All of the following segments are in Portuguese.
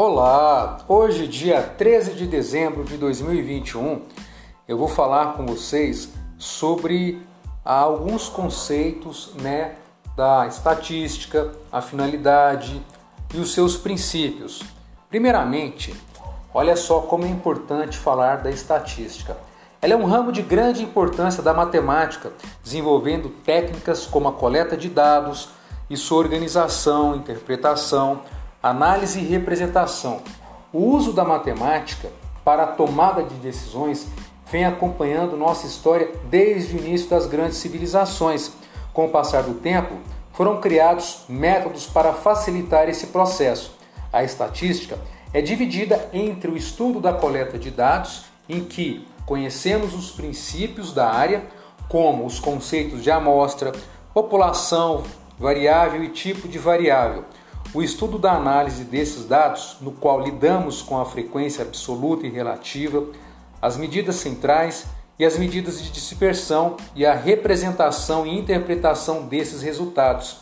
Olá! Hoje, dia 13 de dezembro de 2021, eu vou falar com vocês sobre alguns conceitos né, da estatística, a finalidade e os seus princípios. Primeiramente, olha só como é importante falar da estatística. Ela é um ramo de grande importância da matemática, desenvolvendo técnicas como a coleta de dados e sua organização, interpretação, análise e representação. O uso da matemática para a tomada de decisões vem acompanhando nossa história desde o início das grandes civilizações. Com o passar do tempo, foram criados métodos para facilitar esse processo. A estatística é dividida entre o estudo da coleta de dados, em que conhecemos os princípios da área, como os conceitos de amostra, população, variável e tipo de variável o estudo da análise desses dados, no qual lidamos com a frequência absoluta e relativa, as medidas centrais e as medidas de dispersão e a representação e interpretação desses resultados,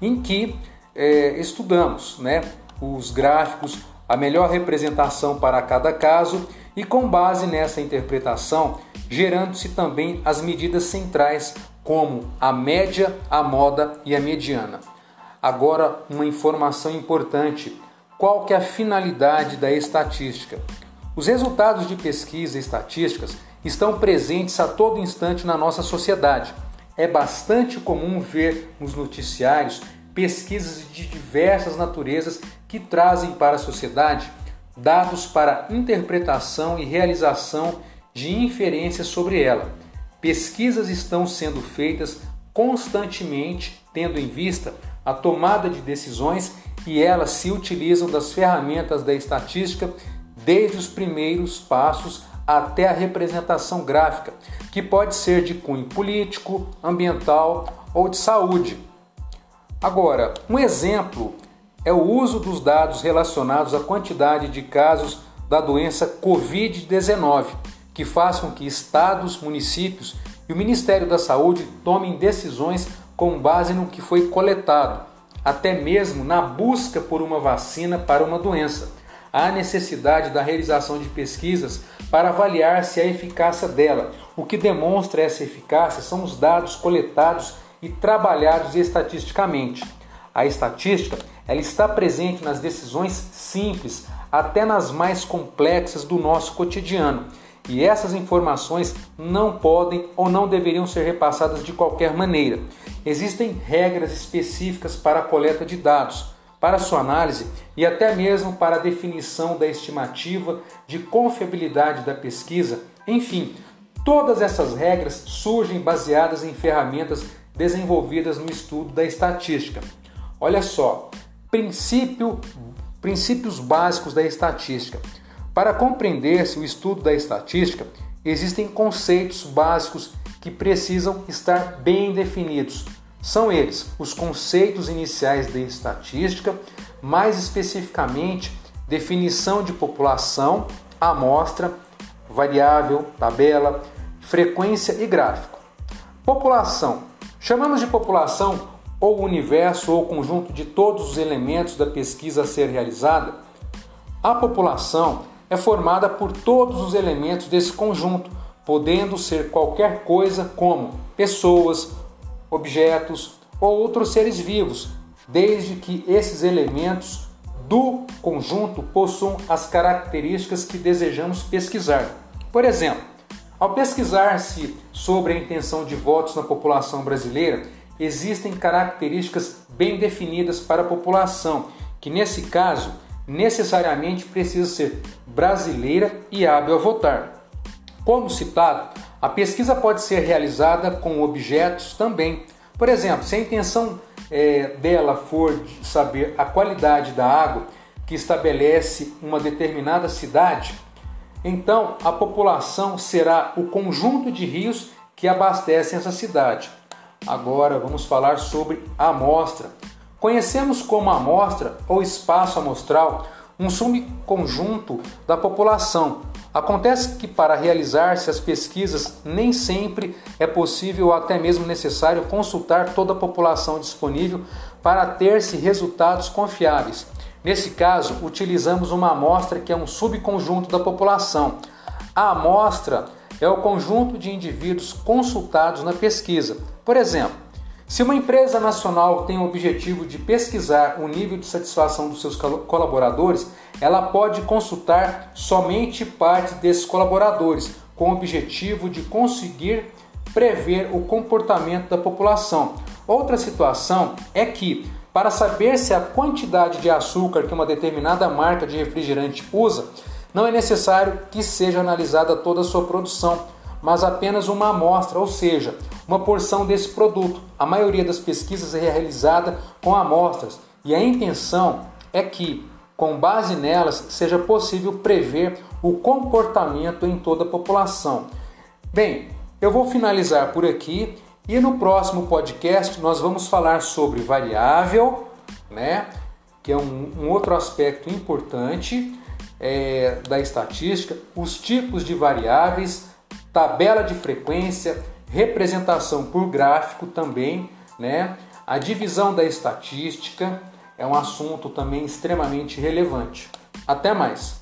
em que é, estudamos né, os gráficos, a melhor representação para cada caso e, com base nessa interpretação, gerando-se também as medidas centrais, como a média, a moda e a mediana. Agora, uma informação importante: qual que é a finalidade da estatística? Os resultados de pesquisa e estatísticas estão presentes a todo instante na nossa sociedade. É bastante comum ver nos noticiários pesquisas de diversas naturezas que trazem para a sociedade dados para interpretação e realização de inferências sobre ela. Pesquisas estão sendo feitas constantemente, tendo em vista a tomada de decisões e elas se utilizam das ferramentas da estatística desde os primeiros passos até a representação gráfica, que pode ser de cunho político, ambiental ou de saúde. Agora, um exemplo é o uso dos dados relacionados à quantidade de casos da doença Covid-19, que faz com que estados, municípios e o Ministério da Saúde tomem decisões com base no que foi coletado, até mesmo na busca por uma vacina para uma doença. Há necessidade da realização de pesquisas para avaliar se a eficácia dela. O que demonstra essa eficácia são os dados coletados e trabalhados estatisticamente. A estatística ela está presente nas decisões simples, até nas mais complexas do nosso cotidiano. E essas informações não podem ou não deveriam ser repassadas de qualquer maneira. Existem regras específicas para a coleta de dados, para sua análise e até mesmo para a definição da estimativa de confiabilidade da pesquisa. Enfim, todas essas regras surgem baseadas em ferramentas desenvolvidas no estudo da estatística. Olha só, princípio, princípios básicos da estatística. Para compreender-se o estudo da estatística, existem conceitos básicos que precisam estar bem definidos. São eles os conceitos iniciais de estatística, mais especificamente definição de população, amostra, variável, tabela, frequência e gráfico. População. Chamamos de população ou universo ou conjunto de todos os elementos da pesquisa a ser realizada. A população é formada por todos os elementos desse conjunto, podendo ser qualquer coisa como pessoas, objetos ou outros seres vivos, desde que esses elementos do conjunto possuam as características que desejamos pesquisar. Por exemplo, ao pesquisar-se sobre a intenção de votos na população brasileira, existem características bem definidas para a população, que nesse caso necessariamente precisa ser brasileira e hábil a votar. Como citado, a pesquisa pode ser realizada com objetos também. Por exemplo, se a intenção é, dela for de saber a qualidade da água que estabelece uma determinada cidade, então a população será o conjunto de rios que abastecem essa cidade. Agora vamos falar sobre a amostra. Conhecemos como amostra ou espaço amostral um subconjunto da população. Acontece que para realizar-se as pesquisas nem sempre é possível ou até mesmo necessário consultar toda a população disponível para ter-se resultados confiáveis. Nesse caso, utilizamos uma amostra que é um subconjunto da população. A amostra é o conjunto de indivíduos consultados na pesquisa. Por exemplo, se uma empresa nacional tem o objetivo de pesquisar o nível de satisfação dos seus colaboradores, ela pode consultar somente parte desses colaboradores, com o objetivo de conseguir prever o comportamento da população. Outra situação é que, para saber se a quantidade de açúcar que uma determinada marca de refrigerante usa, não é necessário que seja analisada toda a sua produção, mas apenas uma amostra, ou seja, uma porção desse produto. A maioria das pesquisas é realizada com amostras e a intenção é que, com base nelas, seja possível prever o comportamento em toda a população. Bem, eu vou finalizar por aqui e no próximo podcast nós vamos falar sobre variável, né? Que é um, um outro aspecto importante é, da estatística, os tipos de variáveis, tabela de frequência, representação por gráfico também, né? A divisão da estatística é um assunto também extremamente relevante. Até mais!